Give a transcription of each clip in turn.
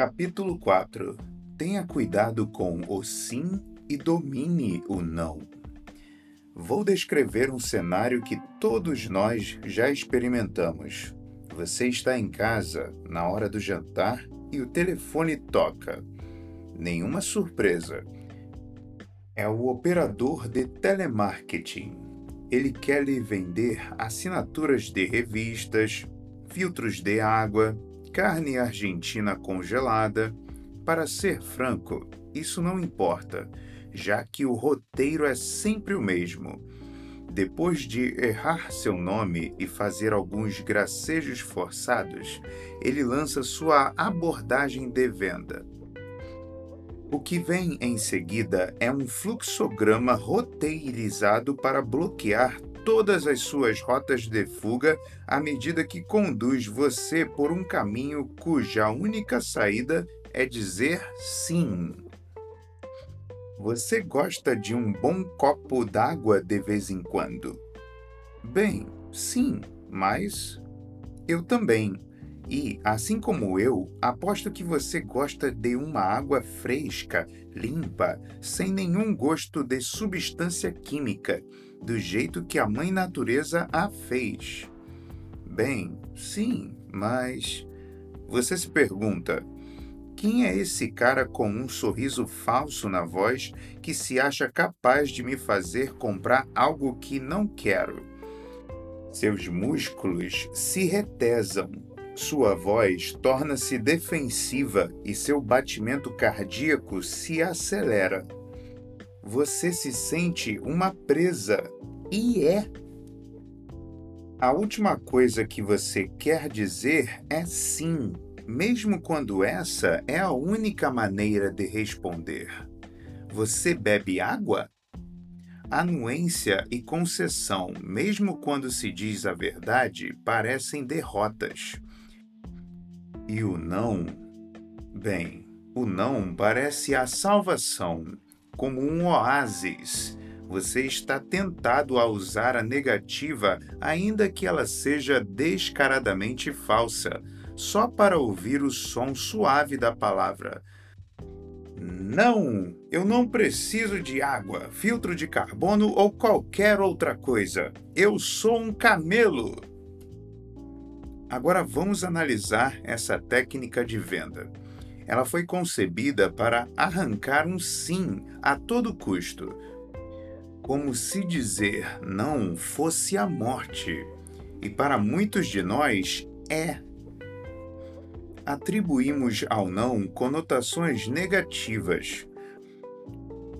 Capítulo 4 Tenha cuidado com o sim e domine o não. Vou descrever um cenário que todos nós já experimentamos. Você está em casa, na hora do jantar, e o telefone toca. Nenhuma surpresa. É o operador de telemarketing. Ele quer lhe vender assinaturas de revistas, filtros de água, carne argentina congelada. Para ser franco, isso não importa, já que o roteiro é sempre o mesmo. Depois de errar seu nome e fazer alguns gracejos forçados, ele lança sua abordagem de venda. O que vem em seguida é um fluxograma roteirizado para bloquear todas as suas rotas de fuga à medida que conduz você por um caminho cuja única saída é dizer sim. Você gosta de um bom copo d'água de vez em quando? Bem, sim, mas eu também. E, assim como eu, aposto que você gosta de uma água fresca, limpa, sem nenhum gosto de substância química, do jeito que a Mãe Natureza a fez. Bem, sim, mas. Você se pergunta: quem é esse cara com um sorriso falso na voz que se acha capaz de me fazer comprar algo que não quero? Seus músculos se retesam, sua voz torna-se defensiva e seu batimento cardíaco se acelera. Você se sente uma presa e é. A última coisa que você quer dizer é sim mesmo quando essa é a única maneira de responder. Você bebe água? Anuência e concessão, mesmo quando se diz a verdade, parecem derrotas. E o não? Bem, o não parece a salvação, como um oásis. Você está tentado a usar a negativa, ainda que ela seja descaradamente falsa só para ouvir o som suave da palavra. Não, eu não preciso de água, filtro de carbono ou qualquer outra coisa. Eu sou um camelo. Agora vamos analisar essa técnica de venda. Ela foi concebida para arrancar um sim a todo custo, como se dizer não fosse a morte. E para muitos de nós é atribuímos ao não conotações negativas.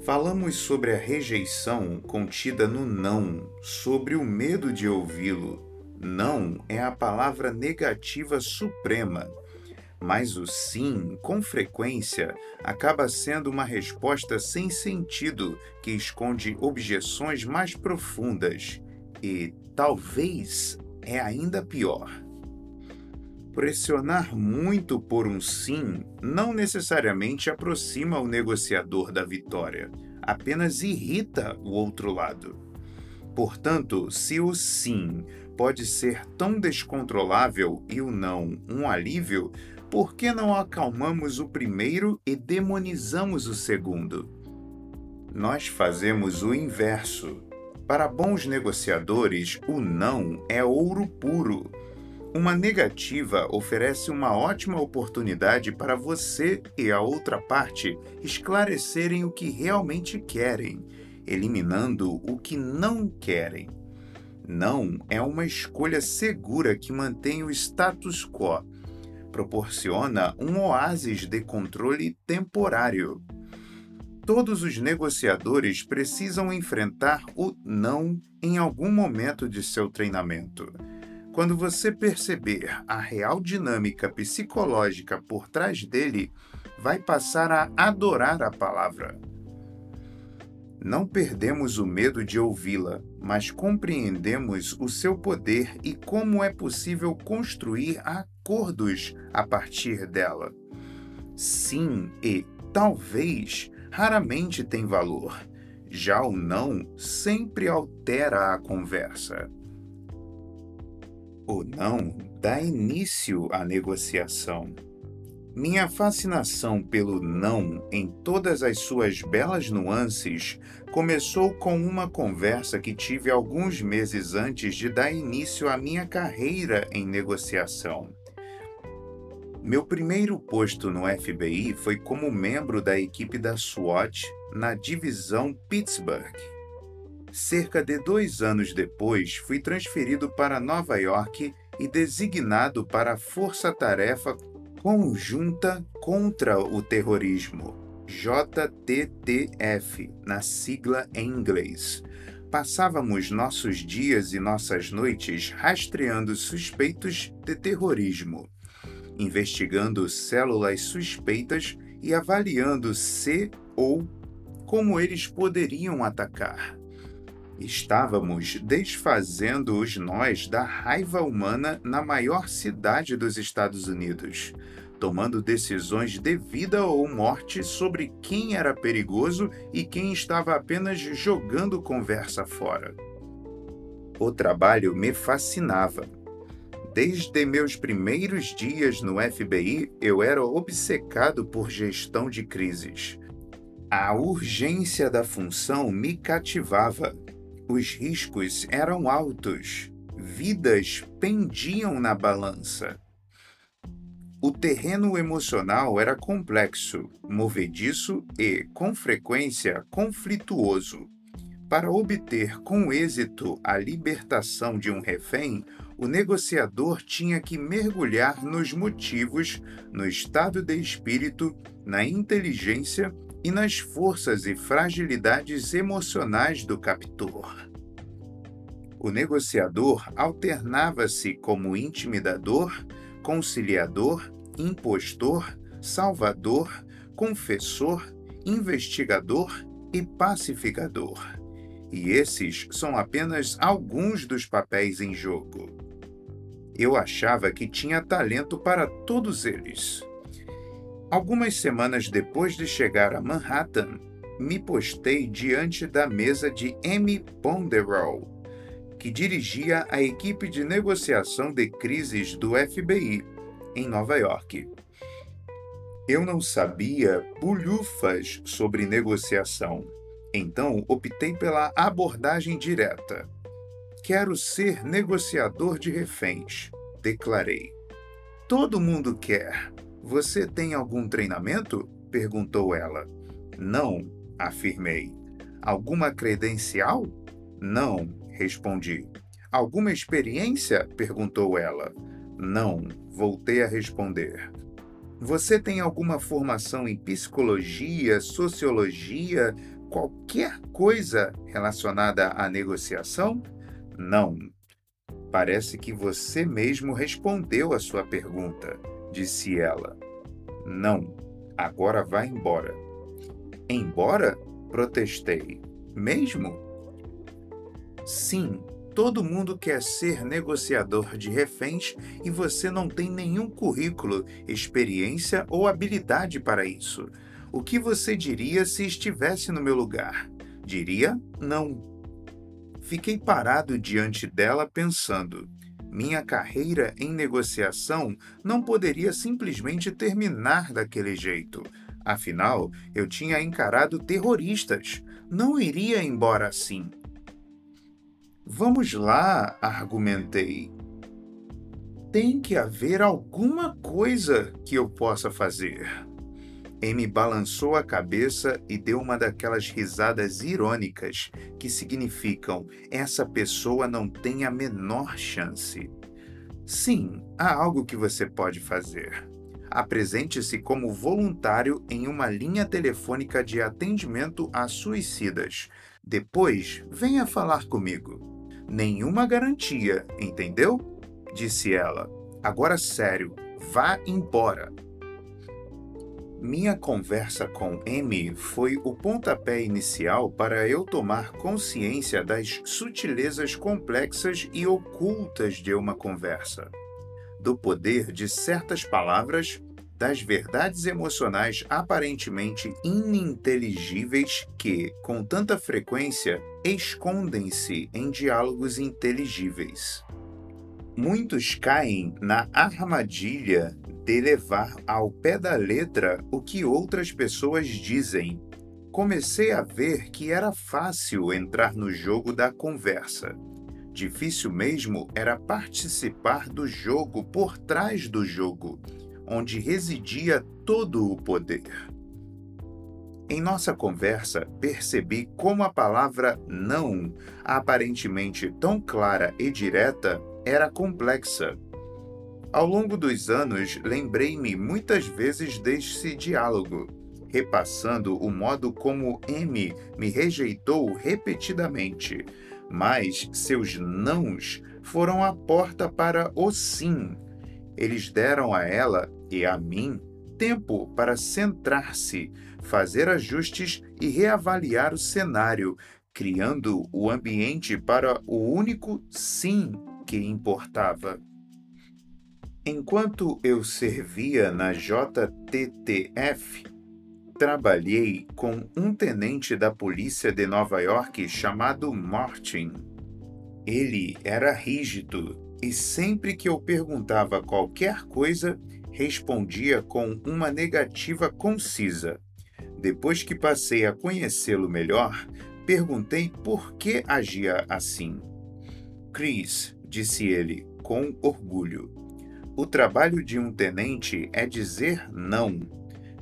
Falamos sobre a rejeição contida no não, sobre o medo de ouvi-lo. Não é a palavra negativa suprema, mas o sim, com frequência, acaba sendo uma resposta sem sentido que esconde objeções mais profundas e, talvez, é ainda pior Pressionar muito por um sim não necessariamente aproxima o negociador da vitória, apenas irrita o outro lado. Portanto, se o sim pode ser tão descontrolável e o não um alívio, por que não acalmamos o primeiro e demonizamos o segundo? Nós fazemos o inverso. Para bons negociadores, o não é ouro puro uma negativa oferece uma ótima oportunidade para você e a outra parte esclarecerem o que realmente querem, eliminando o que não querem. Não é uma escolha segura que mantém o status quo. Proporciona um oásis de controle temporário. Todos os negociadores precisam enfrentar o não em algum momento de seu treinamento. Quando você perceber a real dinâmica psicológica por trás dele, vai passar a adorar a palavra. Não perdemos o medo de ouvi-la, mas compreendemos o seu poder e como é possível construir acordos a partir dela. Sim e talvez raramente tem valor. Já o não sempre altera a conversa. O não dá início à negociação. Minha fascinação pelo não, em todas as suas belas nuances, começou com uma conversa que tive alguns meses antes de dar início à minha carreira em negociação. Meu primeiro posto no FBI foi como membro da equipe da SWAT na divisão Pittsburgh. Cerca de dois anos depois, fui transferido para Nova York e designado para a Força Tarefa Conjunta contra o Terrorismo, JTTF, na sigla em inglês. Passávamos nossos dias e nossas noites rastreando suspeitos de terrorismo, investigando células suspeitas e avaliando se ou como eles poderiam atacar. Estávamos desfazendo os nós da raiva humana na maior cidade dos Estados Unidos, tomando decisões de vida ou morte sobre quem era perigoso e quem estava apenas jogando conversa fora. O trabalho me fascinava. Desde meus primeiros dias no FBI, eu era obcecado por gestão de crises. A urgência da função me cativava os riscos eram altos, vidas pendiam na balança. O terreno emocional era complexo, movediço e, com frequência, conflituoso. Para obter com êxito a libertação de um refém, o negociador tinha que mergulhar nos motivos, no estado de espírito, na inteligência e nas forças e fragilidades emocionais do captor. O negociador alternava-se como intimidador, conciliador, impostor, salvador, confessor, investigador e pacificador. E esses são apenas alguns dos papéis em jogo. Eu achava que tinha talento para todos eles. Algumas semanas depois de chegar a Manhattan, me postei diante da mesa de Amy Ponderow, que dirigia a equipe de negociação de crises do FBI em Nova York. Eu não sabia bulhufas sobre negociação, então optei pela abordagem direta. Quero ser negociador de reféns, declarei. Todo mundo quer, você tem algum treinamento? perguntou ela. Não, afirmei. Alguma credencial? Não, respondi. Alguma experiência? perguntou ela. Não, voltei a responder. Você tem alguma formação em psicologia, sociologia, qualquer coisa relacionada à negociação? Não. Parece que você mesmo respondeu a sua pergunta disse ela. Não, agora vá embora. Embora? Protestei. Mesmo? Sim, todo mundo quer ser negociador de reféns e você não tem nenhum currículo, experiência ou habilidade para isso. O que você diria se estivesse no meu lugar? Diria não. Fiquei parado diante dela pensando. Minha carreira em negociação não poderia simplesmente terminar daquele jeito. Afinal, eu tinha encarado terroristas. Não iria embora assim. Vamos lá, argumentei. Tem que haver alguma coisa que eu possa fazer. Amy balançou a cabeça e deu uma daquelas risadas irônicas que significam essa pessoa não tem a menor chance. Sim, há algo que você pode fazer. Apresente-se como voluntário em uma linha telefônica de atendimento a suicidas. Depois, venha falar comigo. Nenhuma garantia, entendeu? Disse ela. Agora sério, vá embora. Minha conversa com Amy foi o pontapé inicial para eu tomar consciência das sutilezas complexas e ocultas de uma conversa, do poder de certas palavras, das verdades emocionais aparentemente ininteligíveis que, com tanta frequência, escondem-se em diálogos inteligíveis. Muitos caem na armadilha de levar ao pé da letra o que outras pessoas dizem. Comecei a ver que era fácil entrar no jogo da conversa. Difícil mesmo era participar do jogo por trás do jogo, onde residia todo o poder. Em nossa conversa, percebi como a palavra não, aparentemente tão clara e direta, era complexa. Ao longo dos anos, lembrei-me muitas vezes desse diálogo, repassando o modo como M me rejeitou repetidamente, mas seus nãos foram a porta para o sim. Eles deram a ela e a mim tempo para centrar-se, fazer ajustes e reavaliar o cenário, criando o ambiente para o único sim que importava. Enquanto eu servia na JTTF, trabalhei com um tenente da polícia de Nova York chamado Martin. Ele era rígido e sempre que eu perguntava qualquer coisa, respondia com uma negativa concisa. Depois que passei a conhecê-lo melhor, perguntei por que agia assim. Chris, disse ele, com orgulho, o trabalho de um tenente é dizer não.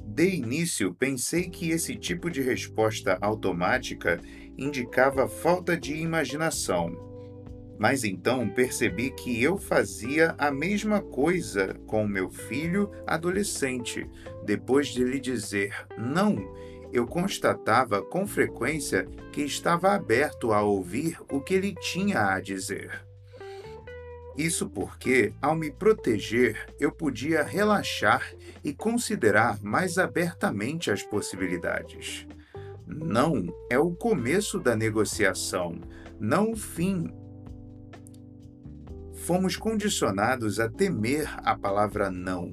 De início, pensei que esse tipo de resposta automática indicava falta de imaginação. Mas então percebi que eu fazia a mesma coisa com meu filho adolescente. Depois de lhe dizer não, eu constatava com frequência que estava aberto a ouvir o que ele tinha a dizer. Isso porque, ao me proteger, eu podia relaxar e considerar mais abertamente as possibilidades. Não é o começo da negociação, não o fim. Fomos condicionados a temer a palavra não,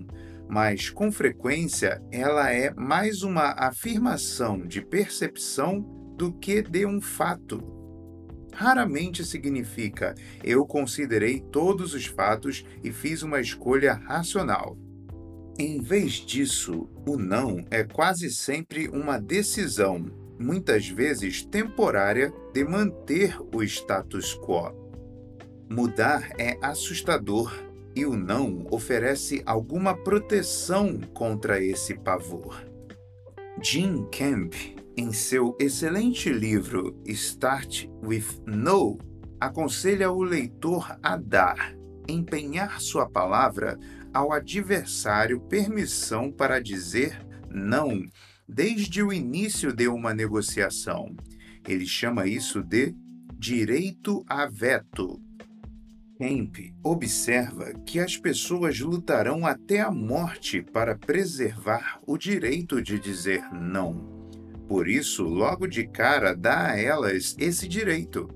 mas com frequência ela é mais uma afirmação de percepção do que de um fato raramente significa eu considerei todos os fatos e fiz uma escolha racional. Em vez disso, o não é quase sempre uma decisão, muitas vezes temporária, de manter o status quo. Mudar é assustador e o não oferece alguma proteção contra esse pavor. Jim Camp em seu excelente livro Start with No, aconselha o leitor a dar, empenhar sua palavra ao adversário permissão para dizer não desde o início de uma negociação. Ele chama isso de direito a veto. Kemp observa que as pessoas lutarão até a morte para preservar o direito de dizer não. Por isso, logo de cara, dá a elas esse direito.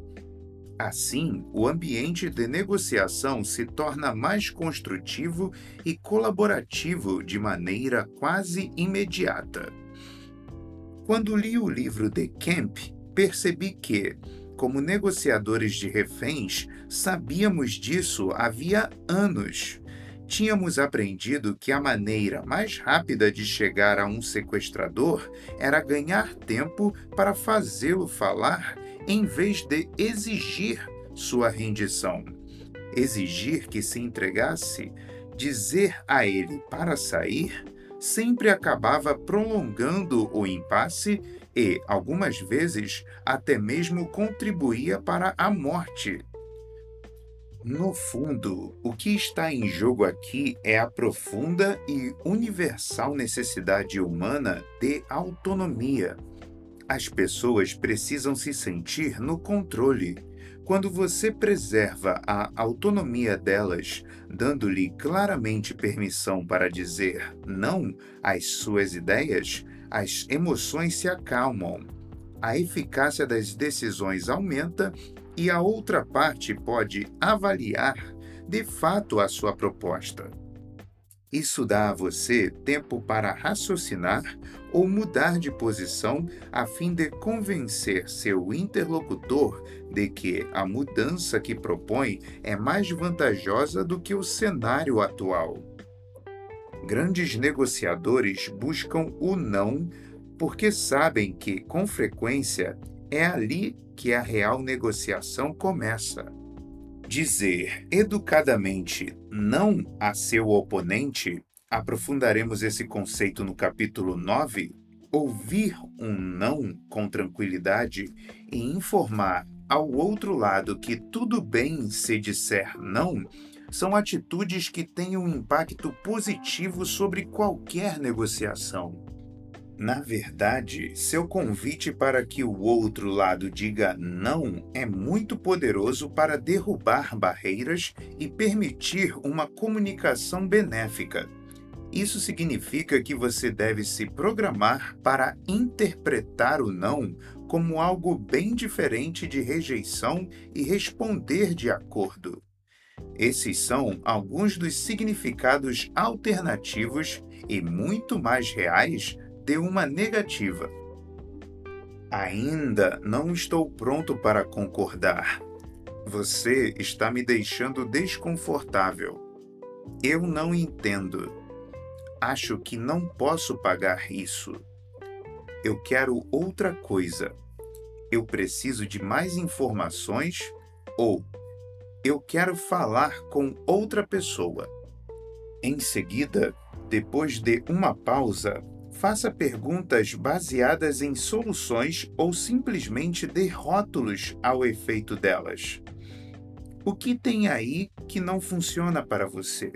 Assim, o ambiente de negociação se torna mais construtivo e colaborativo de maneira quase imediata. Quando li o livro de Kemp, percebi que, como negociadores de reféns, sabíamos disso havia anos Tínhamos aprendido que a maneira mais rápida de chegar a um sequestrador era ganhar tempo para fazê-lo falar em vez de exigir sua rendição. Exigir que se entregasse, dizer a ele para sair, sempre acabava prolongando o impasse e, algumas vezes, até mesmo contribuía para a morte no fundo, o que está em jogo aqui é a profunda e universal necessidade humana de autonomia. As pessoas precisam se sentir no controle. Quando você preserva a autonomia delas, dando-lhe claramente permissão para dizer não às suas ideias, as emoções se acalmam. A eficácia das decisões aumenta e a outra parte pode avaliar de fato a sua proposta. Isso dá a você tempo para raciocinar ou mudar de posição a fim de convencer seu interlocutor de que a mudança que propõe é mais vantajosa do que o cenário atual. Grandes negociadores buscam o não porque sabem que, com frequência, é ali que a real negociação começa. Dizer educadamente não a seu oponente, aprofundaremos esse conceito no capítulo 9. Ouvir um não com tranquilidade e informar ao outro lado que tudo bem se disser não são atitudes que têm um impacto positivo sobre qualquer negociação. Na verdade, seu convite para que o outro lado diga não é muito poderoso para derrubar barreiras e permitir uma comunicação benéfica. Isso significa que você deve se programar para interpretar o não como algo bem diferente de rejeição e responder de acordo. Esses são alguns dos significados alternativos e muito mais reais deu uma negativa. Ainda não estou pronto para concordar. Você está me deixando desconfortável. Eu não entendo. Acho que não posso pagar isso. Eu quero outra coisa. Eu preciso de mais informações ou eu quero falar com outra pessoa. Em seguida, depois de uma pausa, Faça perguntas baseadas em soluções ou simplesmente dê rótulos ao efeito delas. O que tem aí que não funciona para você?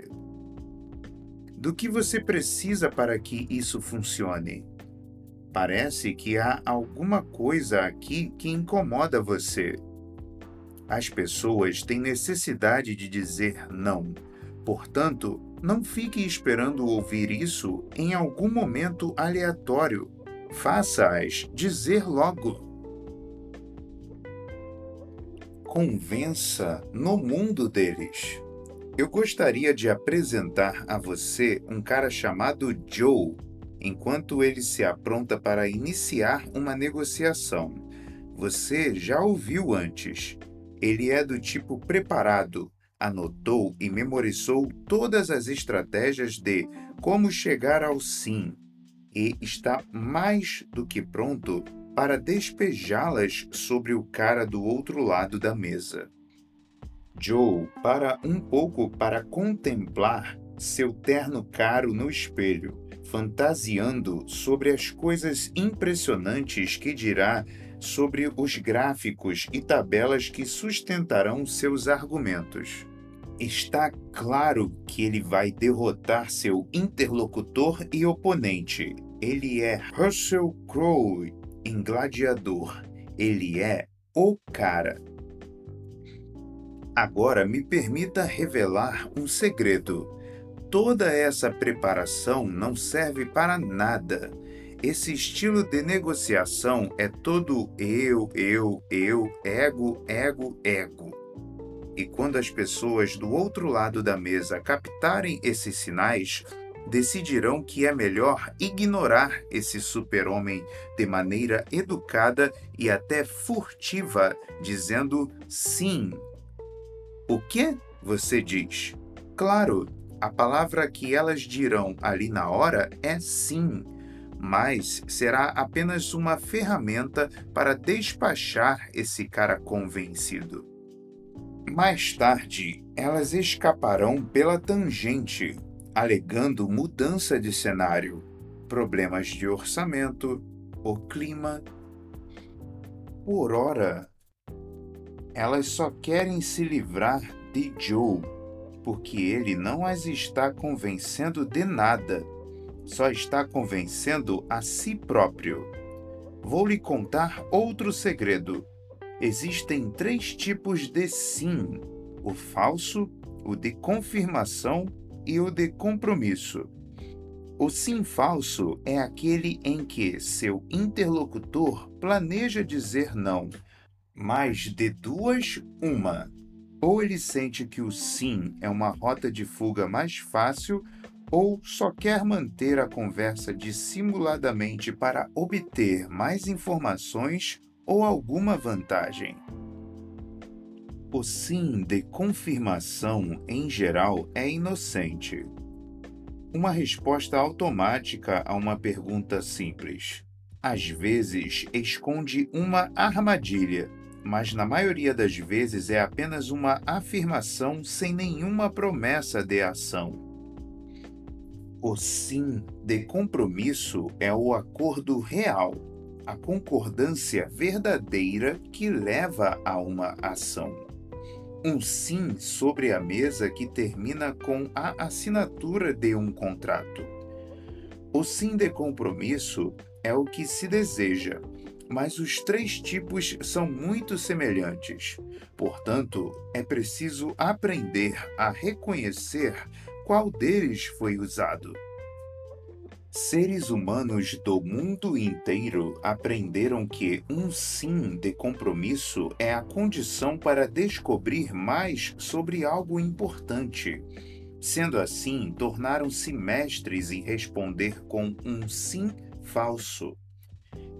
Do que você precisa para que isso funcione? Parece que há alguma coisa aqui que incomoda você. As pessoas têm necessidade de dizer não, portanto, não fique esperando ouvir isso em algum momento aleatório. Faça-as dizer logo. Convença no mundo deles. Eu gostaria de apresentar a você um cara chamado Joe, enquanto ele se apronta para iniciar uma negociação. Você já ouviu antes. Ele é do tipo preparado, anotou e memorizou todas as estratégias de como chegar ao sim e está mais do que pronto para despejá-las sobre o cara do outro lado da mesa. Joe para um pouco para contemplar seu terno caro no espelho, fantasiando sobre as coisas impressionantes que dirá sobre os gráficos e tabelas que sustentarão seus argumentos. Está claro que ele vai derrotar seu interlocutor e oponente. Ele é Russell Crowe em Gladiador. Ele é o cara. Agora me permita revelar um segredo. Toda essa preparação não serve para nada esse estilo de negociação é todo eu, eu, eu, ego, ego, ego. E quando as pessoas do outro lado da mesa captarem esses sinais, decidirão que é melhor ignorar esse super-homem de maneira educada e até furtiva, dizendo sim. O que? Você diz. Claro, a palavra que elas dirão ali na hora é sim mas será apenas uma ferramenta para despachar esse cara convencido. Mais tarde, elas escaparão pela tangente, alegando mudança de cenário, problemas de orçamento, o clima. Por ora, elas só querem se livrar de Joe, porque ele não as está convencendo de nada só está convencendo a si próprio. Vou lhe contar outro segredo. Existem três tipos de sim: o falso, o de confirmação e o de compromisso. O sim falso é aquele em que seu interlocutor planeja dizer não, mas de duas, uma. Ou ele sente que o sim é uma rota de fuga mais fácil ou só quer manter a conversa dissimuladamente para obter mais informações ou alguma vantagem. O sim de confirmação, em geral, é inocente. uma resposta automática a uma pergunta simples. Às vezes, esconde uma armadilha, mas na maioria das vezes é apenas uma afirmação sem nenhuma promessa de ação. O sim de compromisso é o acordo real, a concordância verdadeira que leva a uma ação. Um sim sobre a mesa que termina com a assinatura de um contrato. O sim de compromisso é o que se deseja, mas os três tipos são muito semelhantes. Portanto, é preciso aprender a reconhecer qual deles foi usado. Seres humanos do mundo inteiro aprenderam que um sim de compromisso é a condição para descobrir mais sobre algo importante. Sendo assim, tornaram-se mestres em responder com um sim falso.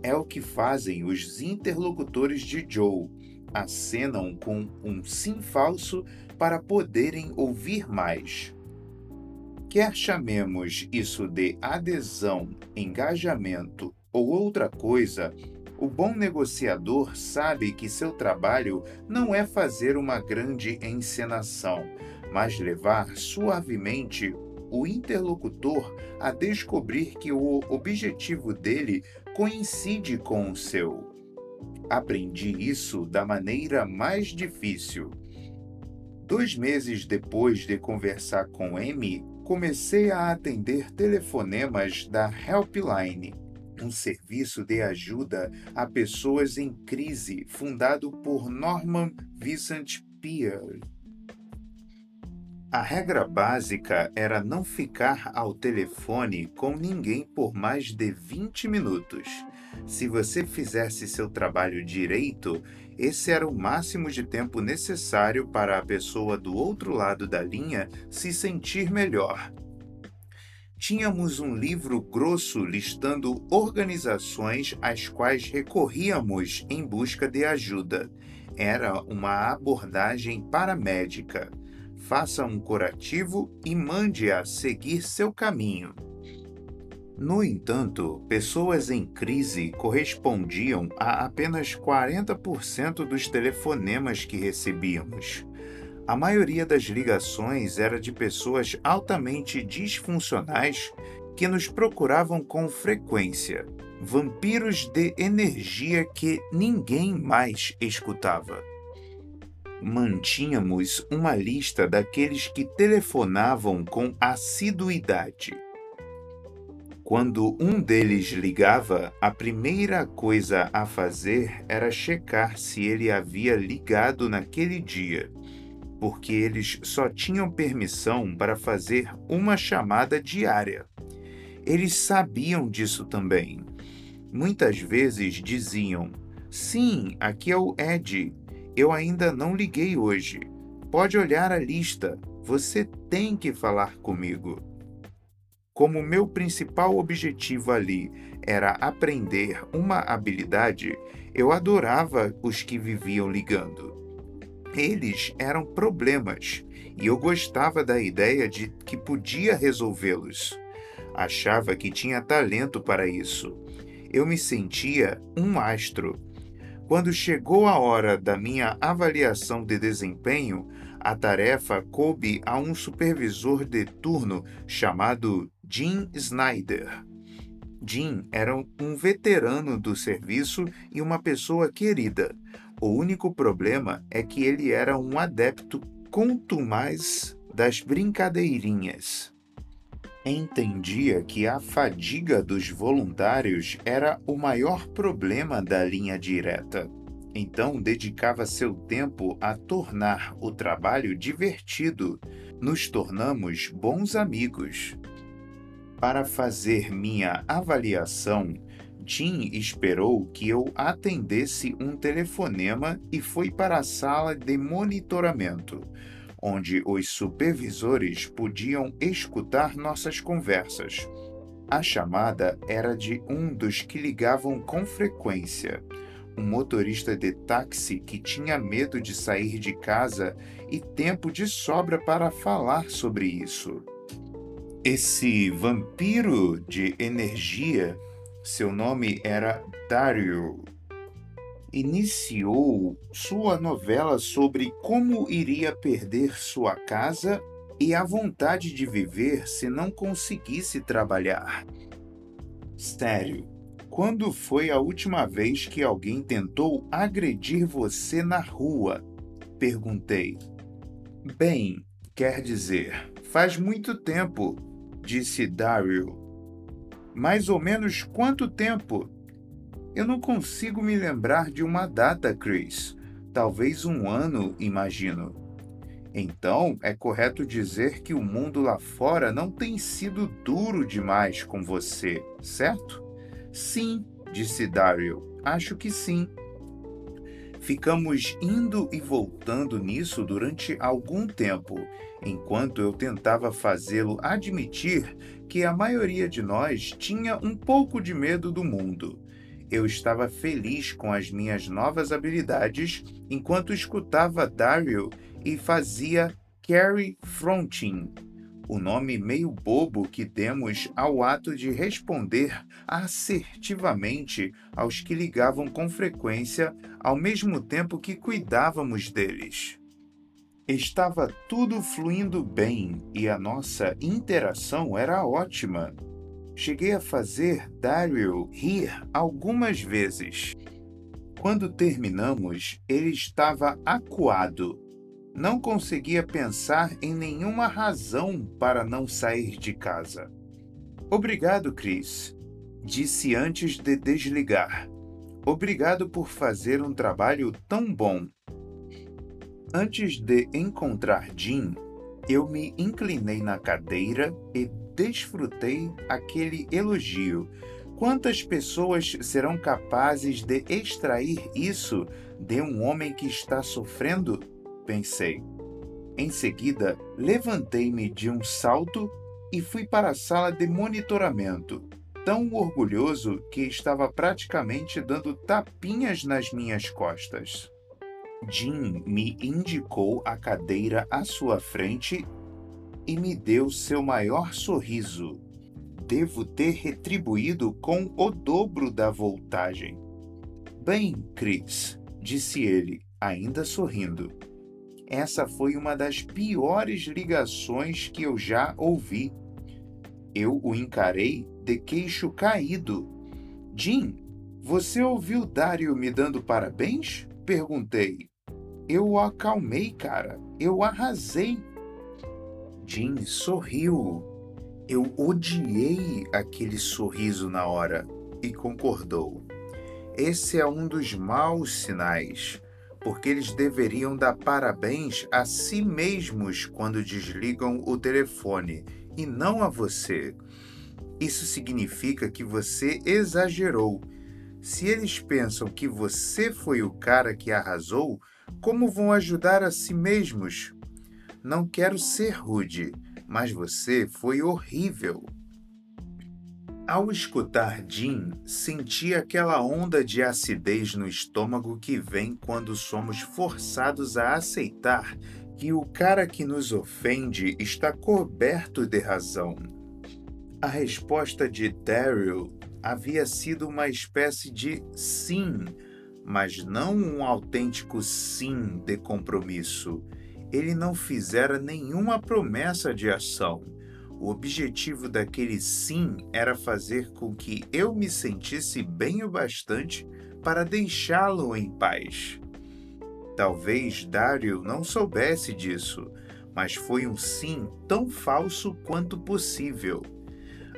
É o que fazem os interlocutores de Joe. Acenam com um sim falso para poderem ouvir mais. Quer chamemos isso de adesão, engajamento ou outra coisa, o bom negociador sabe que seu trabalho não é fazer uma grande encenação, mas levar suavemente o interlocutor a descobrir que o objetivo dele coincide com o seu. Aprendi isso da maneira mais difícil. Dois meses depois de conversar com Amy, comecei a atender telefonemas da Helpline, um serviço de ajuda a pessoas em crise fundado por Norman Vincent Peale. A regra básica era não ficar ao telefone com ninguém por mais de 20 minutos. Se você fizesse seu trabalho direito, esse era o máximo de tempo necessário para a pessoa do outro lado da linha se sentir melhor. Tínhamos um livro grosso listando organizações às quais recorríamos em busca de ajuda. Era uma abordagem paramédica faça um curativo e mande-a seguir seu caminho. No entanto, pessoas em crise correspondiam a apenas 40% dos telefonemas que recebíamos. A maioria das ligações era de pessoas altamente disfuncionais que nos procuravam com frequência, vampiros de energia que ninguém mais escutava mantínhamos uma lista daqueles que telefonavam com assiduidade. Quando um deles ligava, a primeira coisa a fazer era checar se ele havia ligado naquele dia, porque eles só tinham permissão para fazer uma chamada diária. Eles sabiam disso também. Muitas vezes diziam: Sim, aqui é o Ed, eu ainda não liguei hoje. Pode olhar a lista. Você tem que falar comigo. Como meu principal objetivo ali era aprender uma habilidade, eu adorava os que viviam ligando. Eles eram problemas e eu gostava da ideia de que podia resolvê-los. Achava que tinha talento para isso. Eu me sentia um astro quando chegou a hora da minha avaliação de desempenho, a tarefa coube a um supervisor de turno chamado Jim Snyder. Jim era um veterano do serviço e uma pessoa querida. O único problema é que ele era um adepto contumaz das brincadeirinhas entendia que a fadiga dos voluntários era o maior problema da linha direta. Então dedicava seu tempo a tornar o trabalho divertido. Nos tornamos bons amigos. Para fazer minha avaliação, Jim esperou que eu atendesse um telefonema e foi para a sala de monitoramento onde os supervisores podiam escutar nossas conversas. A chamada era de um dos que ligavam com frequência, um motorista de táxi que tinha medo de sair de casa e tempo de sobra para falar sobre isso. Esse vampiro de energia, seu nome era Dario, iniciou sua novela sobre como iria perder sua casa e a vontade de viver se não conseguisse trabalhar. Sério, quando foi a última vez que alguém tentou agredir você na rua? Perguntei. Bem, quer dizer, faz muito tempo, disse Daryl. Mais ou menos quanto tempo? Eu não consigo me lembrar de uma data, Chris. Talvez um ano, imagino. Então, é correto dizer que o mundo lá fora não tem sido duro demais com você, certo? Sim, disse Daryl. Acho que sim. Ficamos indo e voltando nisso durante algum tempo, enquanto eu tentava fazê-lo admitir que a maioria de nós tinha um pouco de medo do mundo. Eu estava feliz com as minhas novas habilidades enquanto escutava Daryl e fazia Carrie Fronting, o nome meio bobo que demos ao ato de responder assertivamente aos que ligavam com frequência, ao mesmo tempo que cuidávamos deles. Estava tudo fluindo bem e a nossa interação era ótima. Cheguei a fazer Daryl rir algumas vezes. Quando terminamos, ele estava acuado não conseguia pensar em nenhuma razão para não sair de casa. Obrigado, Chris, disse antes de desligar. Obrigado por fazer um trabalho tão bom. Antes de encontrar Jim, eu me inclinei na cadeira e desfrutei aquele elogio. Quantas pessoas serão capazes de extrair isso de um homem que está sofrendo? Pensei. Em seguida, levantei-me de um salto e fui para a sala de monitoramento, tão orgulhoso que estava praticamente dando tapinhas nas minhas costas. Jim me indicou a cadeira à sua frente e me deu seu maior sorriso. Devo ter retribuído com o dobro da voltagem. Bem, Chris, disse ele, ainda sorrindo. Essa foi uma das piores ligações que eu já ouvi. Eu o encarei de queixo caído. Jim, você ouviu Dario me dando parabéns? Perguntei. Eu o acalmei, cara. Eu arrasei. Jim sorriu. Eu odiei aquele sorriso na hora e concordou. Esse é um dos maus sinais porque eles deveriam dar parabéns a si mesmos quando desligam o telefone e não a você. Isso significa que você exagerou. Se eles pensam que você foi o cara que arrasou, como vão ajudar a si mesmos? Não quero ser rude, mas você foi horrível. Ao escutar Jim, senti aquela onda de acidez no estômago que vem quando somos forçados a aceitar que o cara que nos ofende está coberto de razão. A resposta de Daryl havia sido uma espécie de sim, mas não um autêntico sim de compromisso. Ele não fizera nenhuma promessa de ação o objetivo daquele sim era fazer com que eu me sentisse bem o bastante para deixá-lo em paz. Talvez Dario não soubesse disso, mas foi um sim tão falso quanto possível.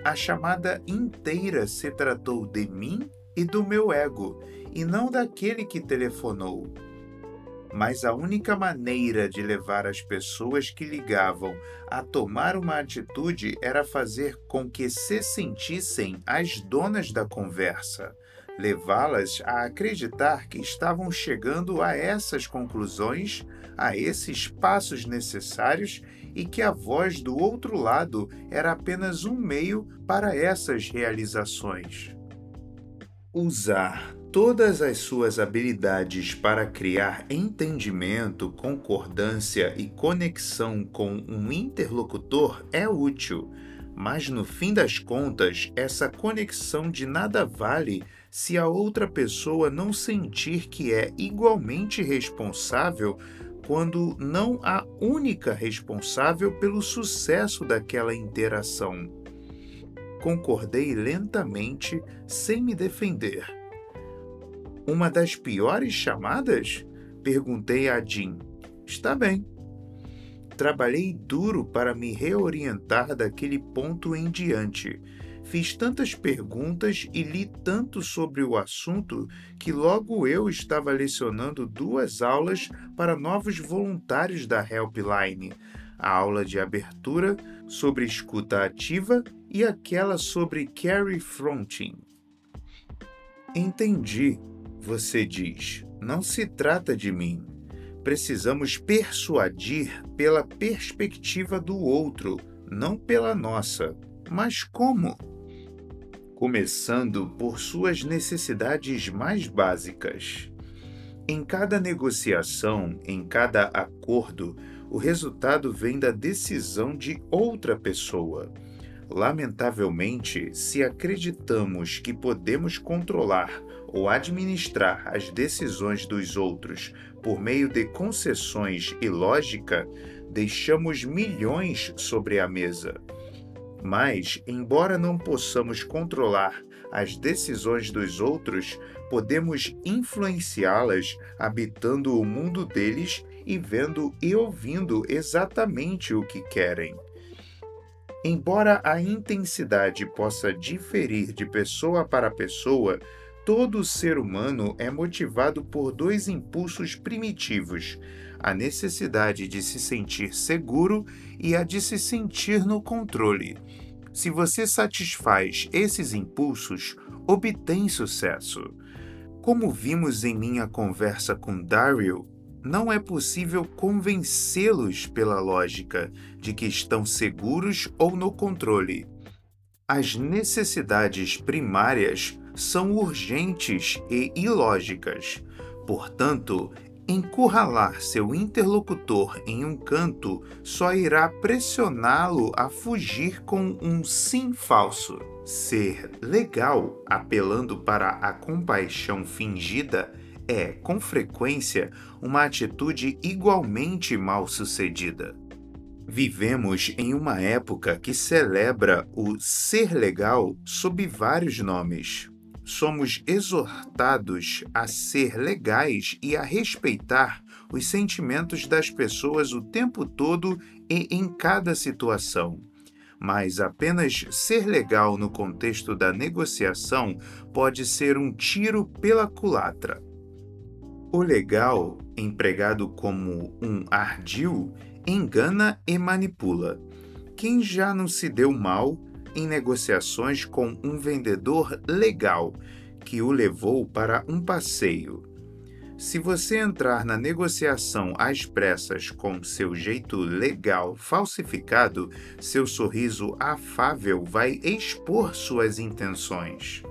A chamada inteira se tratou de mim e do meu ego, e não daquele que telefonou mas a única maneira de levar as pessoas que ligavam a tomar uma atitude era fazer com que se sentissem as donas da conversa, levá-las a acreditar que estavam chegando a essas conclusões, a esses passos necessários e que a voz do outro lado era apenas um meio para essas realizações. Usar todas as suas habilidades para criar entendimento, concordância e conexão com um interlocutor é útil, Mas no fim das contas, essa conexão de nada vale se a outra pessoa não sentir que é igualmente responsável quando não a única responsável pelo sucesso daquela interação. Concordei lentamente, sem me defender. Uma das piores chamadas? Perguntei a Jean. Está bem. Trabalhei duro para me reorientar daquele ponto em diante Fiz tantas perguntas e li tanto sobre o assunto que logo eu estava lecionando duas aulas para novos voluntários da Helpline: a aula de abertura sobre escuta ativa e aquela sobre carry fronting. Entendi, você diz. Não se trata de mim. Precisamos persuadir pela perspectiva do outro, não pela nossa. Mas como? começando por suas necessidades mais básicas. Em cada negociação, em cada acordo, o resultado vem da decisão de outra pessoa. Lamentavelmente, se acreditamos que podemos controlar ou administrar as decisões dos outros por meio de concessões e lógica, deixamos milhões sobre a mesa. Mas, embora não possamos controlar as decisões dos outros, podemos influenciá-las habitando o mundo deles e vendo e ouvindo exatamente o que querem. Embora a intensidade possa diferir de pessoa para pessoa, todo ser humano é motivado por dois impulsos primitivos: a necessidade de se sentir seguro e a de se sentir no controle. Se você satisfaz esses impulsos, obtém sucesso. Como vimos em minha conversa com Daryl, não é possível convencê-los pela lógica de que estão seguros ou no controle. As necessidades primárias são urgentes e ilógicas. Portanto, Encurralar seu interlocutor em um canto só irá pressioná-lo a fugir com um sim falso. Ser legal, apelando para a compaixão fingida, é, com frequência, uma atitude igualmente mal sucedida. Vivemos em uma época que celebra o ser legal sob vários nomes somos exortados a ser legais e a respeitar os sentimentos das pessoas o tempo todo e em cada situação. Mas apenas ser legal no contexto da negociação pode ser um tiro pela culatra. O legal, empregado como um ardil, engana e manipula. Quem já não se deu mal em negociações com um vendedor legal que o levou para um passeio. Se você entrar na negociação às pressas com seu jeito legal falsificado, seu sorriso afável vai expor suas intenções.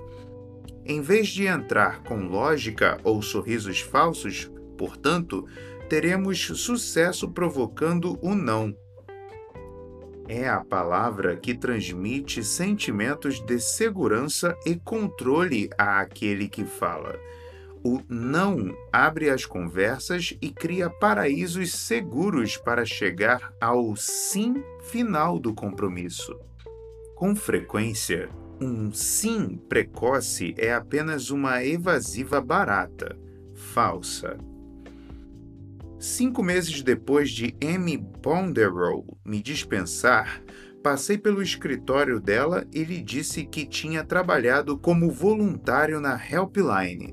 Em vez de entrar com lógica ou sorrisos falsos, portanto, teremos sucesso provocando o não é a palavra que transmite sentimentos de segurança e controle àquele que fala. O não abre as conversas e cria paraísos seguros para chegar ao sim final do compromisso. Com frequência, um sim precoce é apenas uma evasiva barata, falsa. Cinco meses depois de Amy Ponderow me dispensar, passei pelo escritório dela e lhe disse que tinha trabalhado como voluntário na Helpline.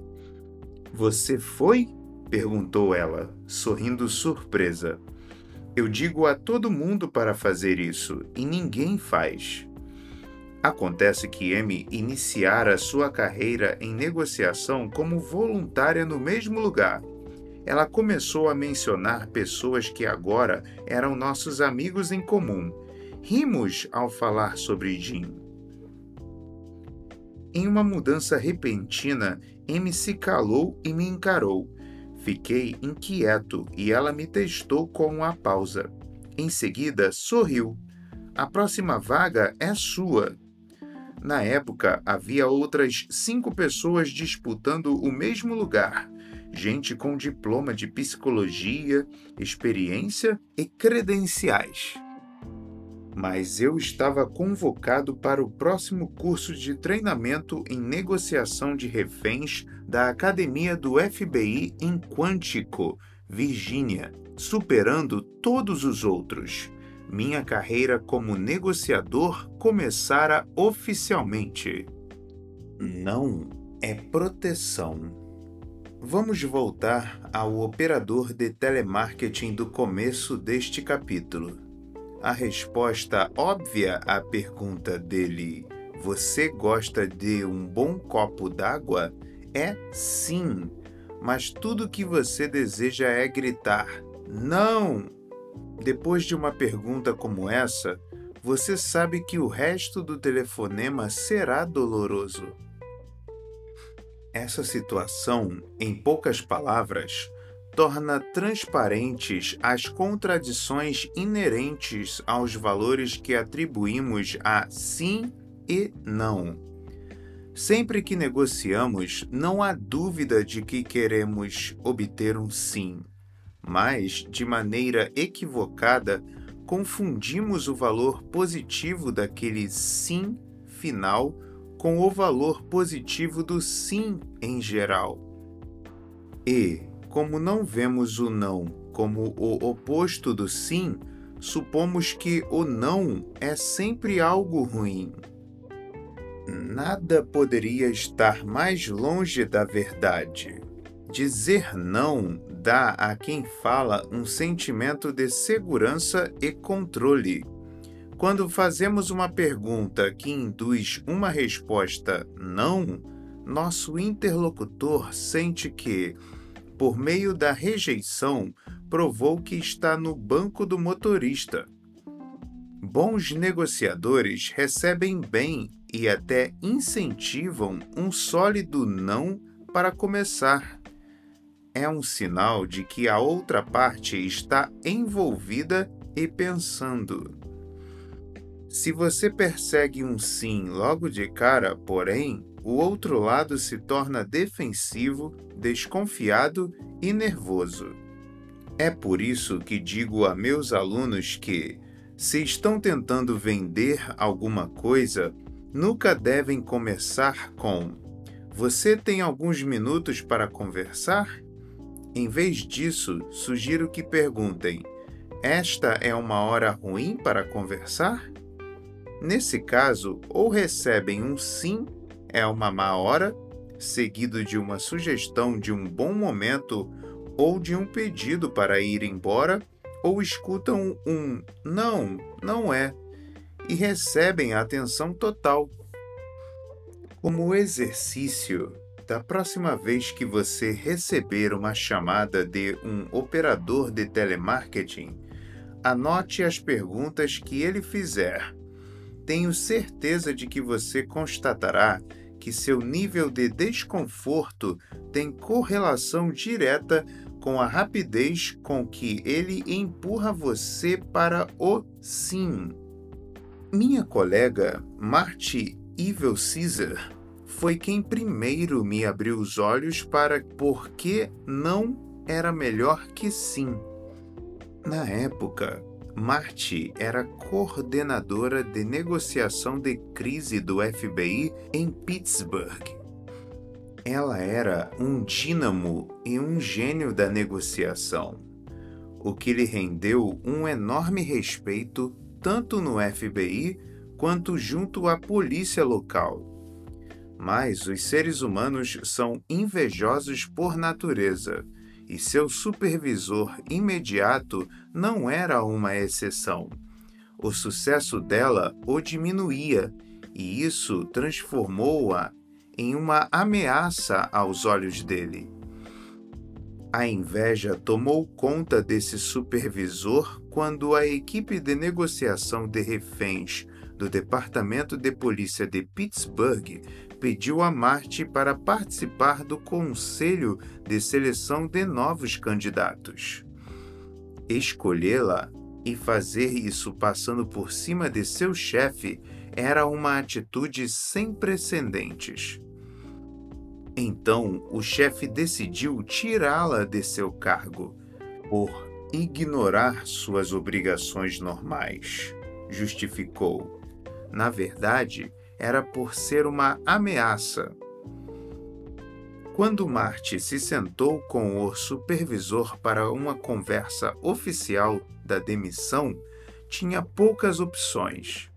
Você foi? perguntou ela, sorrindo surpresa. Eu digo a todo mundo para fazer isso e ninguém faz. Acontece que Amy iniciara sua carreira em negociação como voluntária no mesmo lugar ela começou a mencionar pessoas que agora eram nossos amigos em comum. Rimos ao falar sobre Jim. Em uma mudança repentina, M se calou e me encarou. Fiquei inquieto e ela me testou com uma pausa. Em seguida, sorriu. A próxima vaga é sua. Na época, havia outras cinco pessoas disputando o mesmo lugar. Gente com diploma de psicologia, experiência e credenciais. Mas eu estava convocado para o próximo curso de treinamento em negociação de reféns da Academia do FBI em Quantico, Virgínia, superando todos os outros minha carreira como negociador começara oficialmente. Não é proteção. Vamos voltar ao operador de telemarketing do começo deste capítulo. A resposta óbvia à pergunta dele: Você gosta de um bom copo d'água? É sim, mas tudo que você deseja é gritar: Não! Depois de uma pergunta como essa, você sabe que o resto do telefonema será doloroso. Essa situação, em poucas palavras, torna transparentes as contradições inerentes aos valores que atribuímos a sim e não. Sempre que negociamos, não há dúvida de que queremos obter um sim mas, de maneira equivocada, confundimos o valor positivo daquele sim final com o valor positivo do sim em geral. E, como não vemos o não como o oposto do sim, supomos que o não é sempre algo ruim. Nada poderia estar mais longe da verdade. Dizer não dá a quem fala um sentimento de segurança e controle. Quando fazemos uma pergunta que induz uma resposta não, nosso interlocutor sente que, por meio da rejeição, provou que está no banco do motorista. Bons negociadores recebem bem e até incentivam um sólido não para começar é um sinal de que a outra parte está envolvida e pensando. Se você persegue um sim logo de cara, porém, o outro lado se torna defensivo, desconfiado e nervoso. É por isso que digo a meus alunos que, se estão tentando vender alguma coisa, nunca devem começar com: Você tem alguns minutos para conversar? Em vez disso, sugiro que perguntem: Esta é uma hora ruim para conversar? Nesse caso, ou recebem um sim, é uma má hora, seguido de uma sugestão de um bom momento ou de um pedido para ir embora, ou escutam um não, não é, e recebem a atenção total. Como exercício, da próxima vez que você receber uma chamada de um operador de telemarketing, anote as perguntas que ele fizer. Tenho certeza de que você constatará que seu nível de desconforto tem correlação direta com a rapidez com que ele empurra você para o sim. Minha colega Marty Evil Caesar foi quem primeiro me abriu os olhos para por que não era melhor que sim. Na época, Marty era coordenadora de negociação de crise do FBI em Pittsburgh. Ela era um dínamo e um gênio da negociação, o que lhe rendeu um enorme respeito tanto no FBI quanto junto à polícia local mas os seres humanos são invejosos por natureza, e seu supervisor imediato não era uma exceção. O sucesso dela o diminuía, e isso transformou-a em uma ameaça aos olhos dele. A inveja tomou conta desse supervisor quando a equipe de negociação de reféns do Departamento de Polícia de Pittsburgh pediu a Marte para participar do Conselho de Seleção de Novos Candidatos. Escolhê-la E fazer isso passando por cima de seu chefe era uma atitude sem precedentes. Então o chefe decidiu tirá-la de seu cargo por ignorar suas obrigações normais, justificou. Na verdade, era por ser uma ameaça. Quando Marte se sentou com o supervisor para uma conversa oficial da demissão, tinha poucas opções.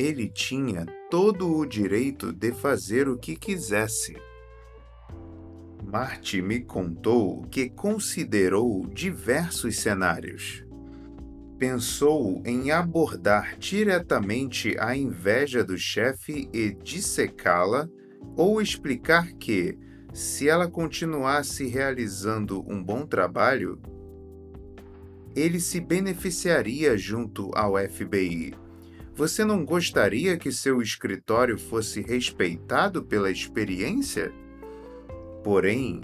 Ele tinha todo o direito de fazer o que quisesse. Marty me contou que considerou diversos cenários. Pensou em abordar diretamente a inveja do chefe e dissecá-la, ou explicar que, se ela continuasse realizando um bom trabalho, ele se beneficiaria junto ao FBI. Você não gostaria que seu escritório fosse respeitado pela experiência? Porém,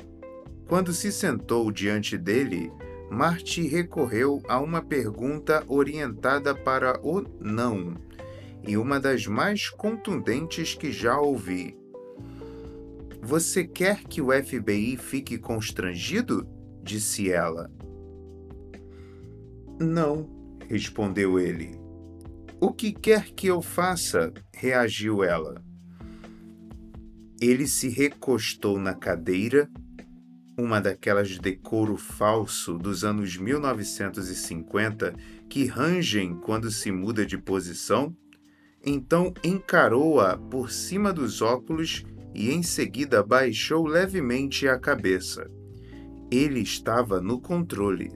quando se sentou diante dele, Marty recorreu a uma pergunta orientada para o não, e uma das mais contundentes que já ouvi. Você quer que o FBI fique constrangido? disse ela. Não, respondeu ele. O que quer que eu faça? reagiu ela. Ele se recostou na cadeira, uma daquelas de couro falso dos anos 1950 que rangem quando se muda de posição, então encarou-a por cima dos óculos e em seguida baixou levemente a cabeça. Ele estava no controle.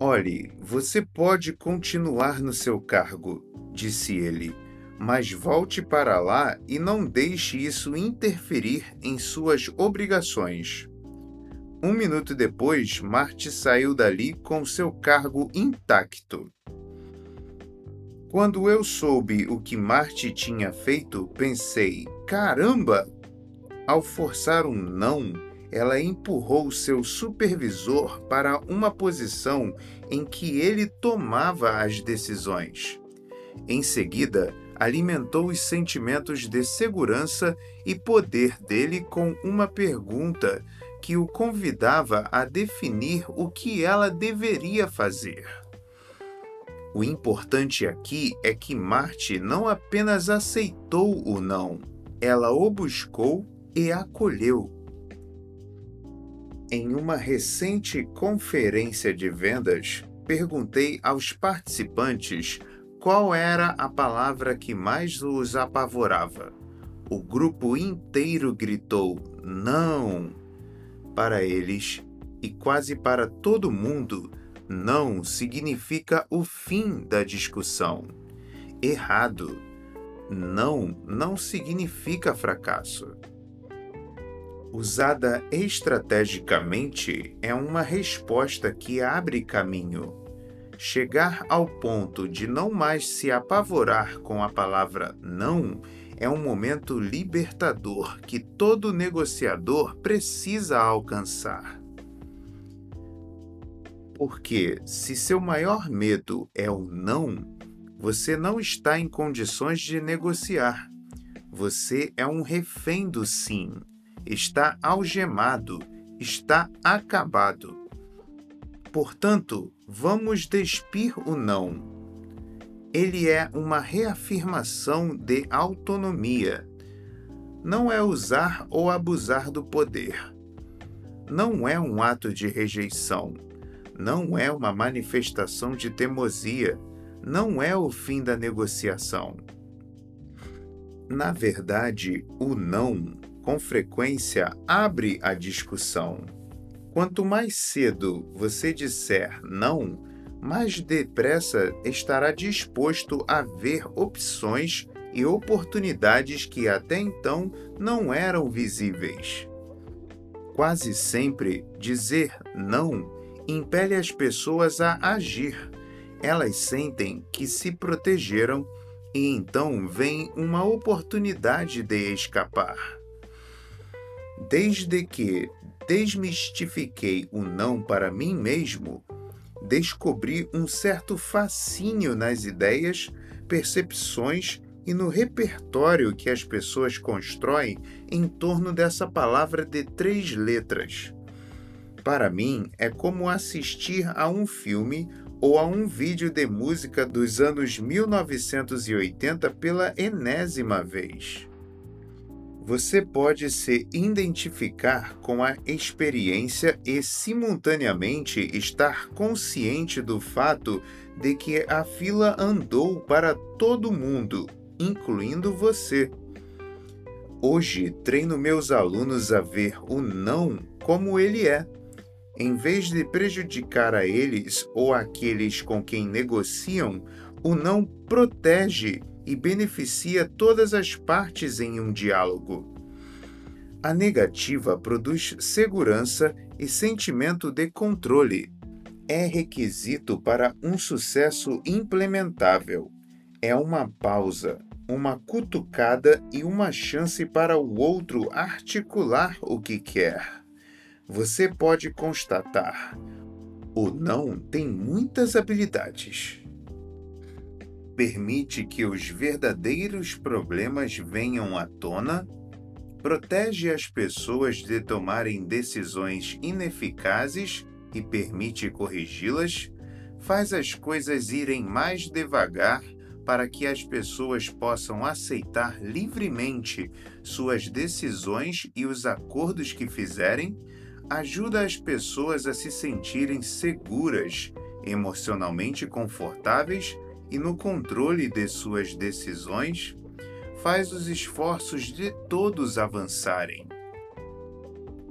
Olhe, você pode continuar no seu cargo, disse ele mas volte para lá e não deixe isso interferir em suas obrigações. Um minuto depois, Marte saiu dali com seu cargo intacto. Quando eu soube o que Marte tinha feito, pensei: caramba! Ao forçar um não, ela empurrou seu supervisor para uma posição em que ele tomava as decisões. Em seguida, alimentou os sentimentos de segurança e poder dele com uma pergunta que o convidava a definir o que ela deveria fazer. O importante aqui é que Marte não apenas aceitou o não, ela o buscou e acolheu. Em uma recente conferência de vendas, perguntei aos participantes qual era a palavra que mais os apavorava? O grupo inteiro gritou: Não! Para eles, e quase para todo mundo, não significa o fim da discussão. Errado. Não não significa fracasso. Usada estrategicamente, é uma resposta que abre caminho Chegar ao ponto de não mais se apavorar com a palavra não é um momento libertador que todo negociador precisa alcançar. Porque, se seu maior medo é o não, você não está em condições de negociar. Você é um refém do sim, está algemado, está acabado. Portanto, vamos despir o não. Ele é uma reafirmação de autonomia. Não é usar ou abusar do poder. Não é um ato de rejeição. Não é uma manifestação de teimosia. Não é o fim da negociação. Na verdade, o não, com frequência, abre a discussão Quanto mais cedo você disser não, mais depressa estará disposto a ver opções e oportunidades que até então não eram visíveis. Quase sempre, dizer não impele as pessoas a agir. Elas sentem que se protegeram e então vem uma oportunidade de escapar. Desde que desmistifiquei o não para mim mesmo, descobri um certo fascínio nas ideias, percepções e no repertório que as pessoas constroem em torno dessa palavra de três letras. Para mim, é como assistir a um filme ou a um vídeo de música dos anos 1980 pela enésima vez. Você pode se identificar com a experiência e, simultaneamente, estar consciente do fato de que a fila andou para todo mundo, incluindo você. Hoje treino meus alunos a ver o não como ele é em vez de prejudicar a eles ou aqueles com quem negociam, o não protege e beneficia todas as partes em um diálogo. A negativa produz segurança e sentimento de controle. É requisito para um sucesso implementável. É uma pausa, uma cutucada e uma chance para o outro articular o que quer você pode constatar: o não tem muitas habilidades. Permite que os verdadeiros problemas venham à tona, protege as pessoas de tomarem decisões ineficazes e permite corrigi-las, faz as coisas irem mais devagar para que as pessoas possam aceitar livremente suas decisões e os acordos que fizerem ajuda as pessoas a se sentirem seguras, emocionalmente confortáveis e no controle de suas decisões, faz os esforços de todos avançarem.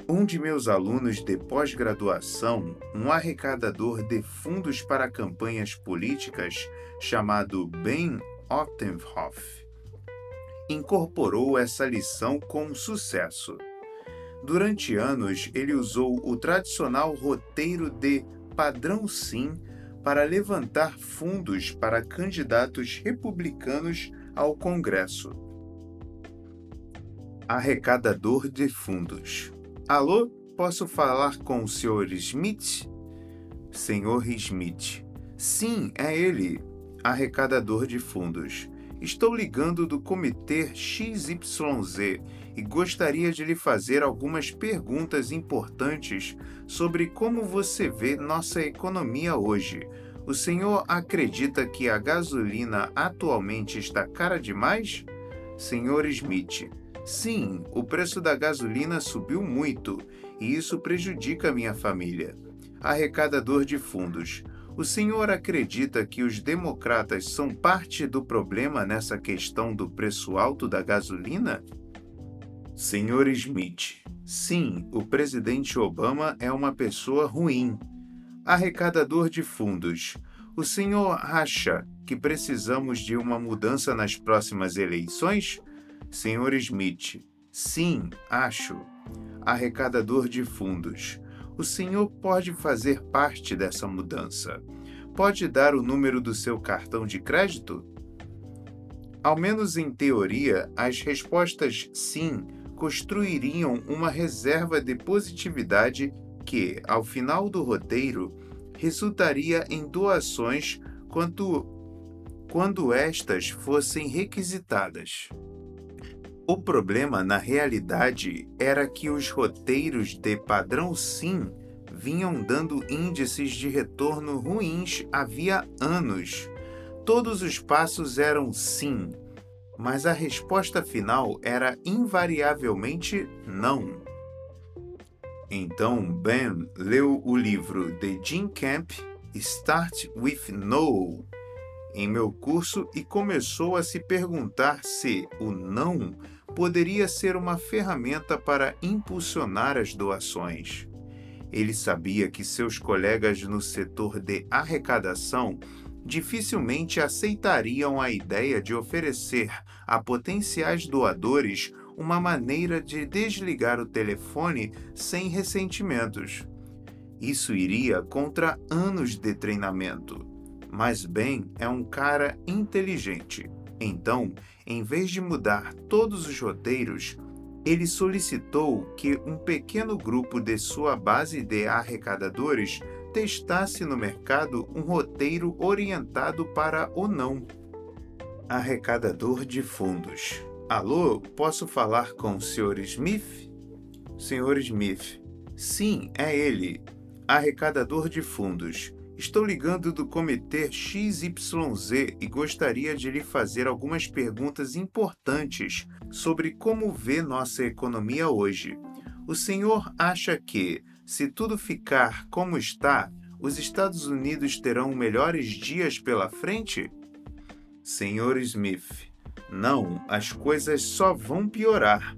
Um de meus alunos de pós-graduação, um arrecadador de fundos para campanhas políticas chamado Ben Ottenhoff, incorporou essa lição com sucesso. Durante anos, ele usou o tradicional roteiro de padrão sim para levantar fundos para candidatos republicanos ao Congresso. Arrecadador de fundos. Alô, posso falar com o Sr. Smith? Senhor Smith. Sim, é ele, arrecadador de fundos. Estou ligando do comitê XYZ e gostaria de lhe fazer algumas perguntas importantes sobre como você vê nossa economia hoje. O senhor acredita que a gasolina atualmente está cara demais? Senhor Smith. Sim, o preço da gasolina subiu muito e isso prejudica minha família. Arrecadador de fundos. O senhor acredita que os democratas são parte do problema nessa questão do preço alto da gasolina? Senhor Smith, sim, o presidente Obama é uma pessoa ruim. Arrecadador de fundos. O senhor acha que precisamos de uma mudança nas próximas eleições? Senhor Smith, sim, acho. Arrecadador de fundos. O senhor pode fazer parte dessa mudança. Pode dar o número do seu cartão de crédito? Ao menos em teoria, as respostas sim construiriam uma reserva de positividade que, ao final do roteiro, resultaria em doações quanto, quando estas fossem requisitadas. O problema, na realidade, era que os roteiros de padrão sim vinham dando índices de retorno ruins havia anos. Todos os passos eram sim, mas a resposta final era invariavelmente não. Então Ben leu o livro de Jim Camp, Start with No, em meu curso e começou a se perguntar se o não poderia ser uma ferramenta para impulsionar as doações. Ele sabia que seus colegas no setor de arrecadação dificilmente aceitariam a ideia de oferecer a potenciais doadores uma maneira de desligar o telefone sem ressentimentos. Isso iria contra anos de treinamento. Mas Ben é um cara inteligente. Então, em vez de mudar todos os roteiros, ele solicitou que um pequeno grupo de sua base de arrecadadores testasse no mercado um roteiro orientado para o não. Arrecadador de fundos. Alô, posso falar com o Sr. Smith? Sr. Smith. Sim, é ele. Arrecadador de fundos. Estou ligando do comitê XYZ e gostaria de lhe fazer algumas perguntas importantes sobre como vê nossa economia hoje. O senhor acha que, se tudo ficar como está, os Estados Unidos terão melhores dias pela frente? Senhor Smith, não, as coisas só vão piorar.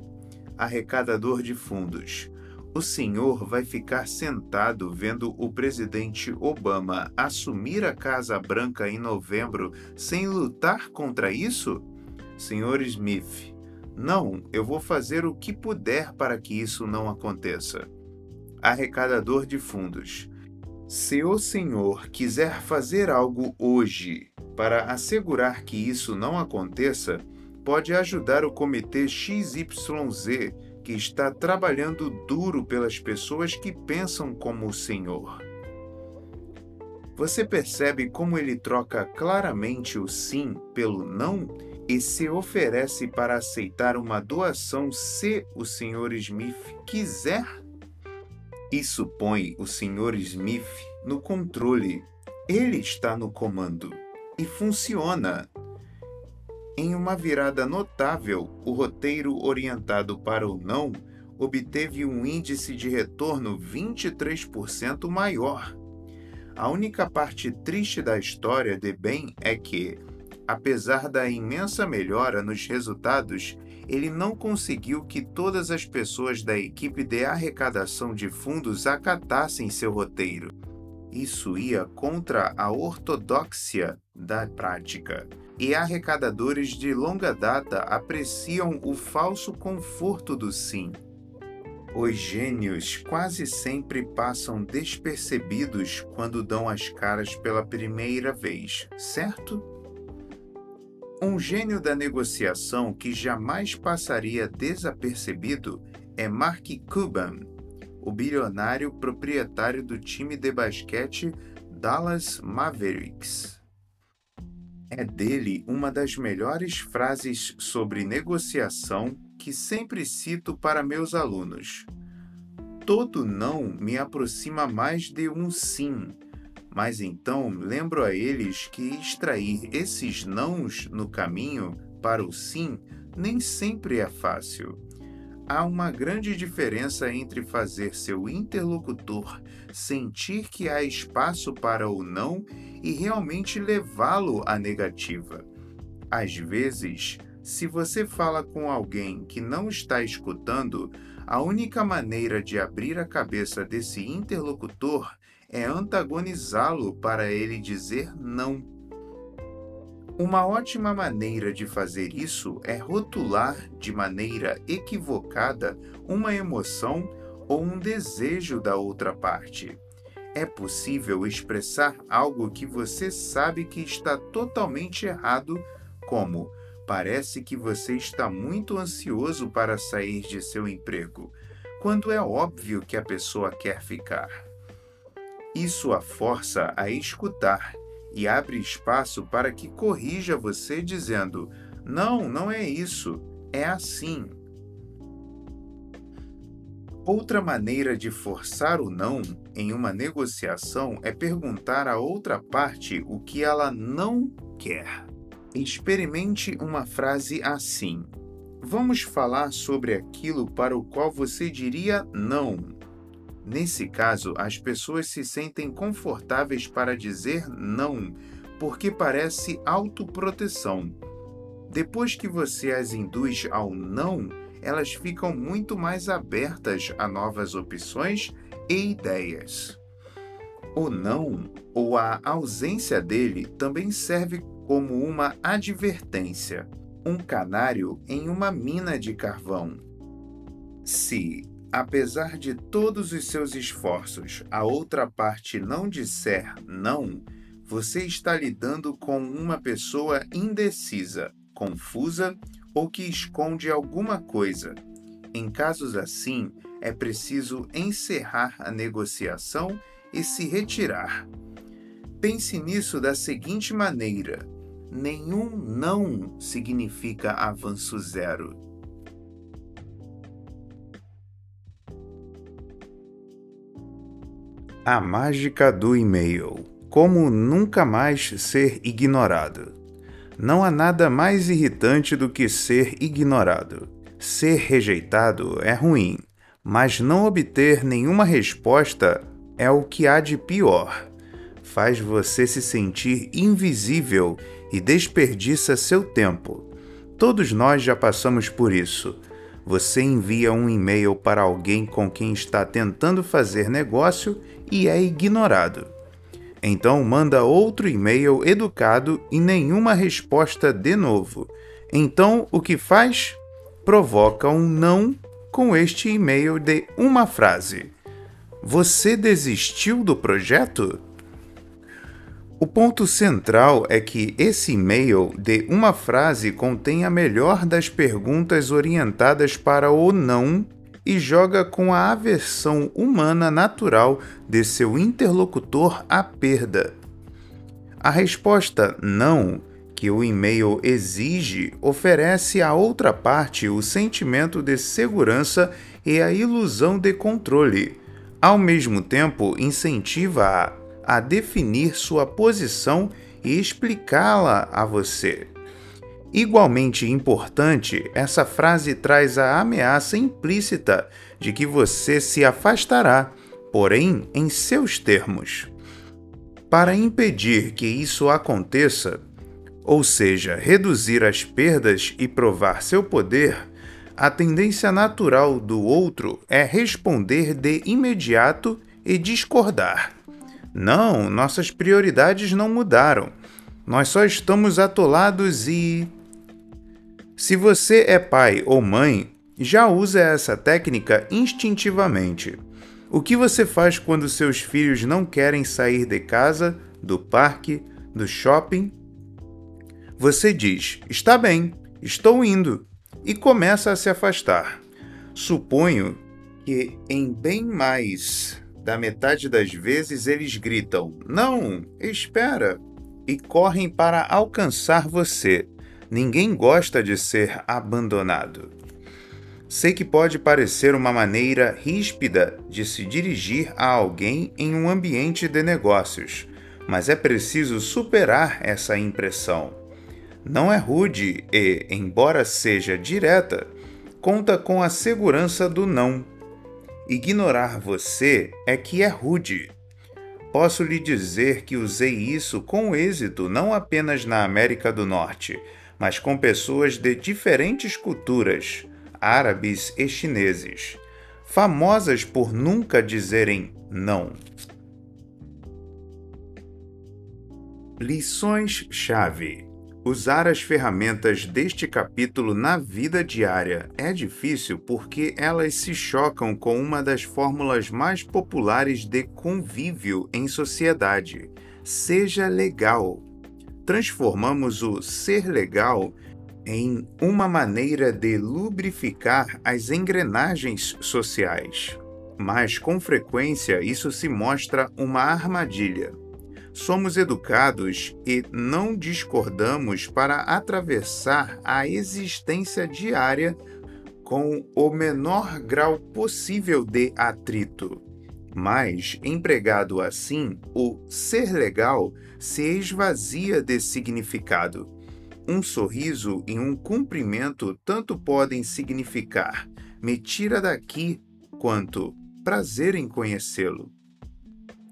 Arrecadador de fundos. O senhor vai ficar sentado vendo o presidente Obama assumir a Casa Branca em novembro sem lutar contra isso? Senhor Smith, não, eu vou fazer o que puder para que isso não aconteça. Arrecadador de fundos. Se o senhor quiser fazer algo hoje para assegurar que isso não aconteça, pode ajudar o comitê XYZ que está trabalhando duro pelas pessoas que pensam como o Senhor. Você percebe como ele troca claramente o sim pelo não e se oferece para aceitar uma doação se o Sr. Smith quiser? Isso põe o Sr. Smith no controle. Ele está no comando. E funciona. Em uma virada notável, o roteiro orientado para o não obteve um índice de retorno 23% maior. A única parte triste da história de Ben é que, apesar da imensa melhora nos resultados, ele não conseguiu que todas as pessoas da equipe de arrecadação de fundos acatassem seu roteiro. Isso ia contra a ortodoxia da prática e arrecadadores de longa data apreciam o falso conforto do sim. Os gênios quase sempre passam despercebidos quando dão as caras pela primeira vez, certo? Um gênio da negociação que jamais passaria desapercebido é Mark Cuban, o bilionário proprietário do time de basquete Dallas Mavericks. É dele uma das melhores frases sobre negociação que sempre cito para meus alunos. Todo não me aproxima mais de um sim, mas então lembro a eles que extrair esses nãos no caminho para o sim nem sempre é fácil há uma grande diferença entre fazer seu interlocutor sentir que há espaço para o não e realmente levá-lo à negativa. Às vezes, se você fala com alguém que não está escutando, a única maneira de abrir a cabeça desse interlocutor é antagonizá-lo para ele dizer não uma ótima maneira de fazer isso é rotular de maneira equivocada uma emoção ou um desejo da outra parte. É possível expressar algo que você sabe que está totalmente errado, como parece que você está muito ansioso para sair de seu emprego, quando é óbvio que a pessoa quer ficar. Isso a força a escutar e abre espaço para que corrija você dizendo: não, não é isso, é assim. Outra maneira de forçar o não em uma negociação é perguntar à outra parte o que ela não quer. Experimente uma frase assim: Vamos falar sobre aquilo para o qual você diria não. Nesse caso, as pessoas se sentem confortáveis para dizer não, porque parece autoproteção. Depois que você as induz ao não, elas ficam muito mais abertas a novas opções e ideias. O não, ou a ausência dele, também serve como uma advertência, um canário em uma mina de carvão. Se, apesar de todos os seus esforços, a outra parte não disser não, você está lidando com uma pessoa indecisa, confusa ou que esconde alguma coisa. Em casos assim, é preciso encerrar a negociação e se retirar. Pense nisso da seguinte maneira: nenhum não significa avanço zero. A mágica do e-mail. Como nunca mais ser ignorado. Não há nada mais irritante do que ser ignorado. Ser rejeitado é ruim, mas não obter nenhuma resposta é o que há de pior. Faz você se sentir invisível e desperdiça seu tempo. Todos nós já passamos por isso. Você envia um e-mail para alguém com quem está tentando fazer negócio e é ignorado. Então manda outro e-mail educado e nenhuma resposta de novo. Então o que faz? Provoca um não com este e-mail de uma frase. Você desistiu do projeto? O ponto central é que esse e-mail de uma frase contém a melhor das perguntas orientadas para o não e joga com a aversão humana natural de seu interlocutor à perda. A resposta não que o e-mail exige oferece à outra parte o sentimento de segurança e a ilusão de controle. Ao mesmo tempo, incentiva-a a definir sua posição e explicá-la a você. Igualmente importante, essa frase traz a ameaça implícita de que você se afastará, porém em seus termos. Para impedir que isso aconteça, ou seja, reduzir as perdas e provar seu poder, a tendência natural do outro é responder de imediato e discordar. Não, nossas prioridades não mudaram. Nós só estamos atolados e. Se você é pai ou mãe, já usa essa técnica instintivamente. O que você faz quando seus filhos não querem sair de casa, do parque, do shopping? Você diz: Está bem, estou indo, e começa a se afastar. Suponho que em bem mais da metade das vezes eles gritam: Não, espera! e correm para alcançar você. Ninguém gosta de ser abandonado. Sei que pode parecer uma maneira ríspida de se dirigir a alguém em um ambiente de negócios, mas é preciso superar essa impressão. Não é rude e, embora seja direta, conta com a segurança do não Ignorar você é que é rude. Posso lhe dizer que usei isso com êxito não apenas na América do Norte, mas com pessoas de diferentes culturas, árabes e chineses, famosas por nunca dizerem não. Lições-chave Usar as ferramentas deste capítulo na vida diária é difícil porque elas se chocam com uma das fórmulas mais populares de convívio em sociedade: seja legal. Transformamos o ser legal em uma maneira de lubrificar as engrenagens sociais. Mas com frequência isso se mostra uma armadilha somos educados e não discordamos para atravessar a existência diária com o menor grau possível de atrito. Mas, empregado assim, o ser legal se esvazia de significado. Um sorriso e um cumprimento tanto podem significar me tira daqui quanto prazer em conhecê-lo.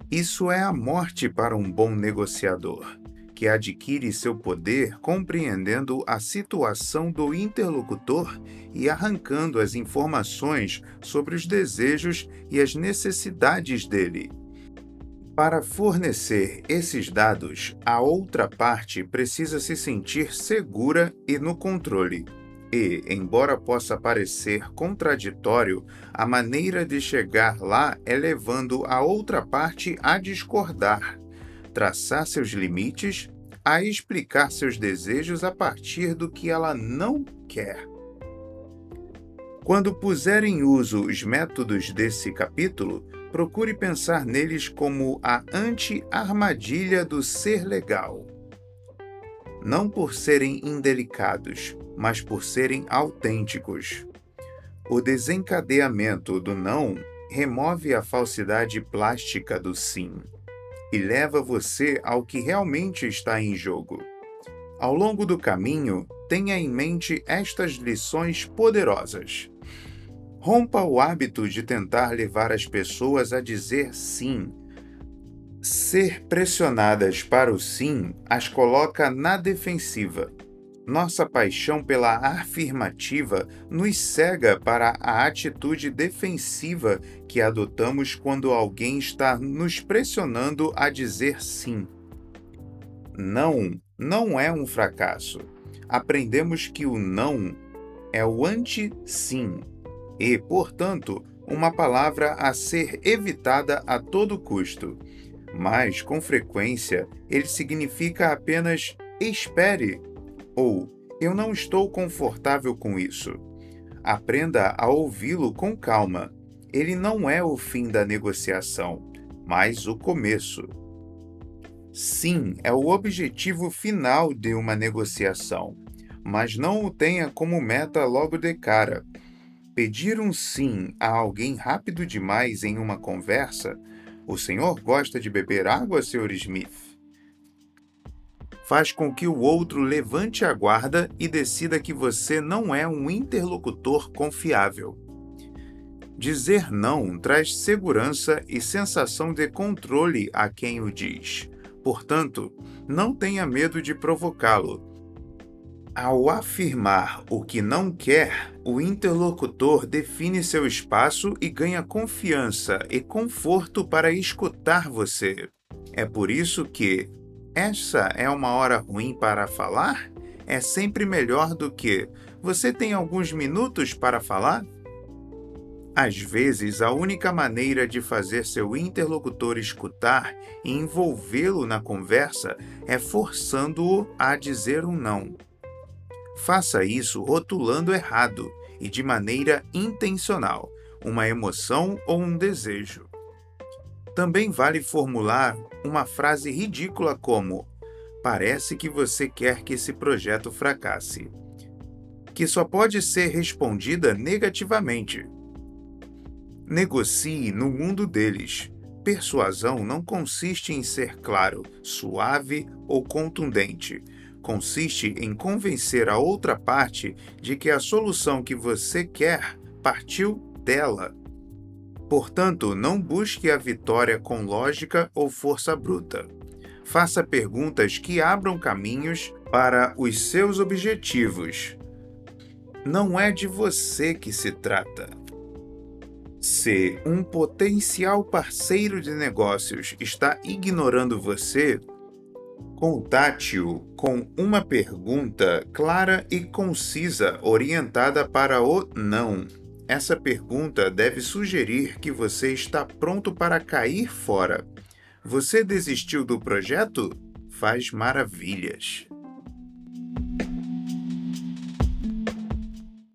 Isso é a morte para um bom negociador, que adquire seu poder compreendendo a situação do interlocutor e arrancando as informações sobre os desejos e as necessidades dele. Para fornecer esses dados, a outra parte precisa se sentir segura e no controle. E, embora possa parecer contraditório, a maneira de chegar lá é levando a outra parte a discordar, traçar seus limites, a explicar seus desejos a partir do que ela não quer. Quando puser em uso os métodos desse capítulo, procure pensar neles como a anti-armadilha do ser legal. Não por serem indelicados, mas por serem autênticos. O desencadeamento do não remove a falsidade plástica do sim e leva você ao que realmente está em jogo. Ao longo do caminho, tenha em mente estas lições poderosas. Rompa o hábito de tentar levar as pessoas a dizer sim. Ser pressionadas para o sim as coloca na defensiva. Nossa paixão pela afirmativa nos cega para a atitude defensiva que adotamos quando alguém está nos pressionando a dizer sim. Não, não é um fracasso. Aprendemos que o não é o anti-sim e, portanto, uma palavra a ser evitada a todo custo. Mas, com frequência, ele significa apenas espere ou eu não estou confortável com isso. Aprenda a ouvi-lo com calma. Ele não é o fim da negociação, mas o começo. Sim, é o objetivo final de uma negociação, mas não o tenha como meta logo de cara Pedir um sim a alguém rápido demais em uma conversa? O senhor gosta de beber água, Sr. Smith? Faz com que o outro levante a guarda e decida que você não é um interlocutor confiável. Dizer não traz segurança e sensação de controle a quem o diz. Portanto, não tenha medo de provocá-lo ao afirmar o que não quer, o interlocutor define seu espaço e ganha confiança e conforto para escutar você. É por isso que essa é uma hora ruim para falar? É sempre melhor do que você tem alguns minutos para falar? Às vezes, a única maneira de fazer seu interlocutor escutar e envolvê-lo na conversa é forçando-o a dizer um não. Faça isso rotulando errado e de maneira intencional, uma emoção ou um desejo. Também vale formular uma frase ridícula como: Parece que você quer que esse projeto fracasse, que só pode ser respondida negativamente. Negocie no mundo deles. Persuasão não consiste em ser claro, suave ou contundente consiste em convencer a outra parte de que a solução que você quer partiu dela. Portanto, não busque a vitória com lógica ou força bruta. Faça perguntas que abram caminhos para os seus objetivos. Não é de você que se trata. Se um potencial parceiro de negócios está ignorando você, Contate-o com uma pergunta clara e concisa orientada para o não. Essa pergunta deve sugerir que você está pronto para cair fora. Você desistiu do projeto? Faz maravilhas!